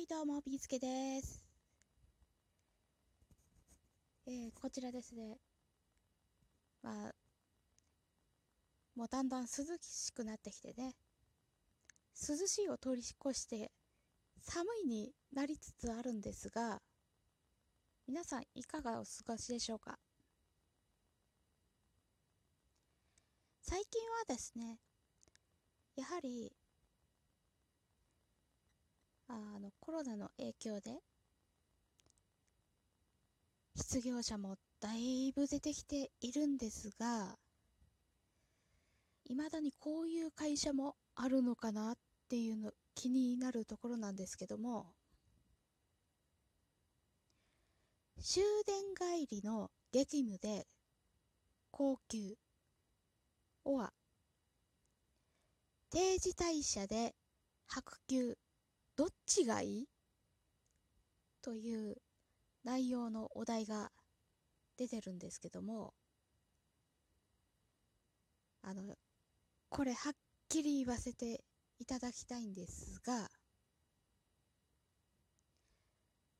い、どうも、ビーつけです。えー、こちらですね。まあ、もうだんだん涼しくなってきてね。涼しいを通り越して、寒いになりつつあるんですが、皆さんいかがお過ごしでしょうか？最近はですね、やはり、あのコロナの影響で失業者もだいぶ出てきているんですがいまだにこういう会社もあるのかなっていうの気になるところなんですけども終電帰りの激務で高級おは定時退社で白球どっちがいい？という内容のお題が出てるんですけどもあのこれはっきり言わせていただきたいんですが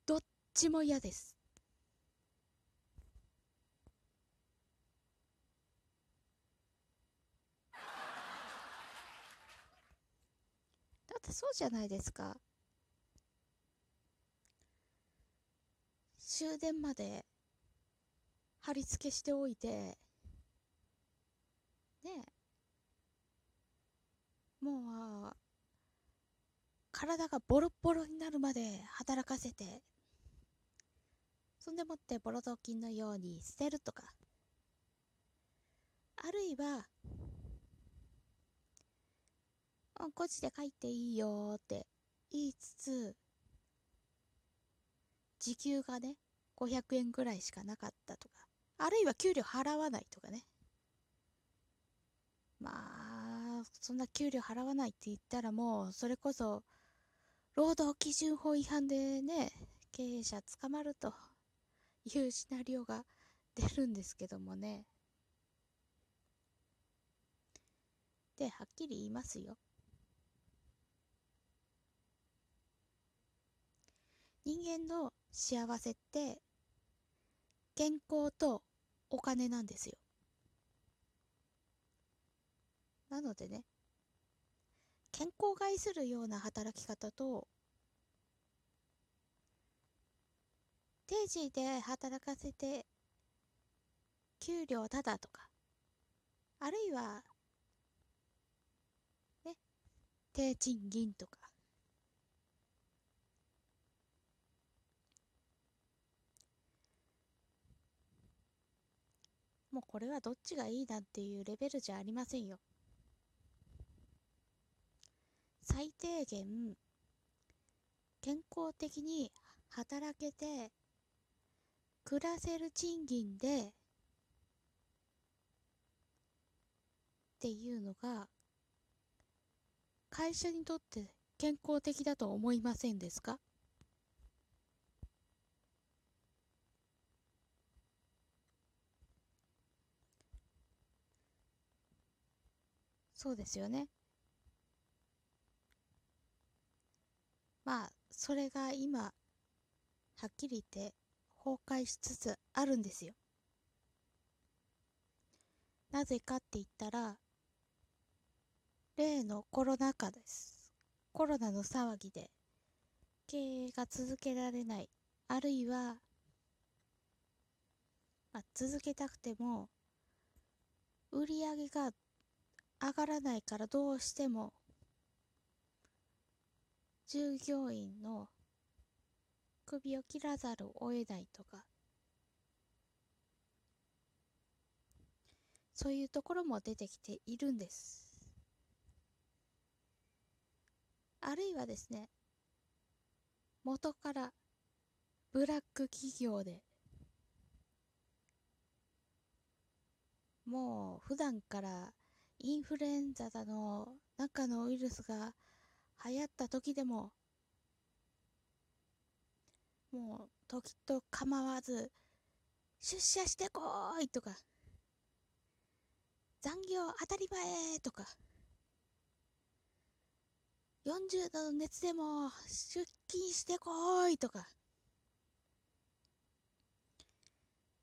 どっちも嫌です。だってそうじゃないですか。終電まで貼り付けしておいてねえもう体がボロッボロになるまで働かせてそんでもってボロ雑巾のように捨てるとかあるいはあ5時で帰っていいよって言いつつ時給がね500円ぐらいしかなかったとか。あるいは給料払わないとかね。まあそんな給料払わないって言ったらもうそれこそ労働基準法違反でね経営者捕まるというシナリオが出るんですけどもね。ではっきり言いますよ。人間の幸せって健康とお金なんですよ。なのでね健康を害するような働き方と定時で働かせて給料ただとかあるいはね低賃金とかもうこれはどっちがいいなんていうレベルじゃありませんよ。最低限健康的に働けて暮らせる賃金でっていうのが会社にとって健康的だと思いませんですか？そうですよね。まあ、それが今、はっきり言って崩壊しつつあるんですよ。なぜかって言ったら、例のコロナ禍です。コロナの騒ぎで経営が続けられない、あるいは、まあ、続けたくても、売り上げが上がらないからどうしても。従業員の首を切らざるを得ないとか。そういうところも出てきているんです。あるいはですね元からブラック企業でもう普段からインフルエンザだの中のウイルスが流行った時でももう時と構わず出社してこーいとか残業当たり前とか40度の熱でも出勤してこいとか、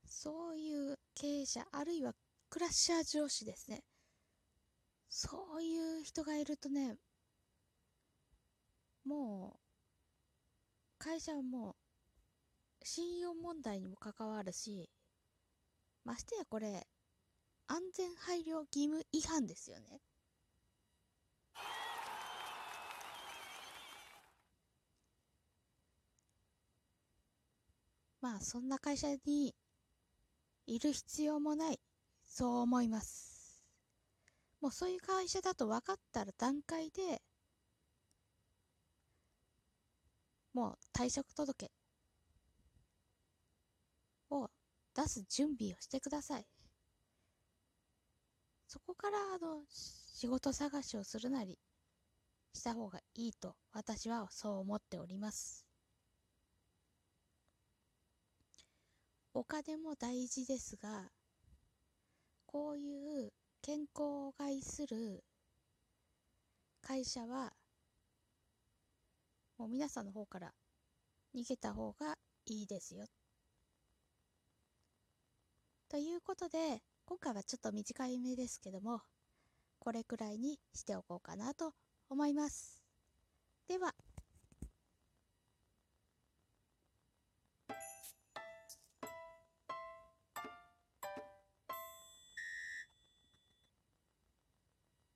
そういう経営者、あるいはクラッシャー上司ですね。そういう人がいるとね、もう、会社はもう、信用問題にも関わるし、ましてやこれ、安全配慮義務違反ですよね。まあそんな会社にいる必要もない、そう思います。もうそういう会社だと分かったら段階で、もう退職届を出す準備をしてください。そこからあの仕事探しをするなりした方がいいと私はそう思っております。お金も大事ですが、こういう健康を害する会社は、もう皆さんの方から逃げた方がいいですよ。ということで、今回はちょっと短い目ですけども、これくらいにしておこうかなと思います。では、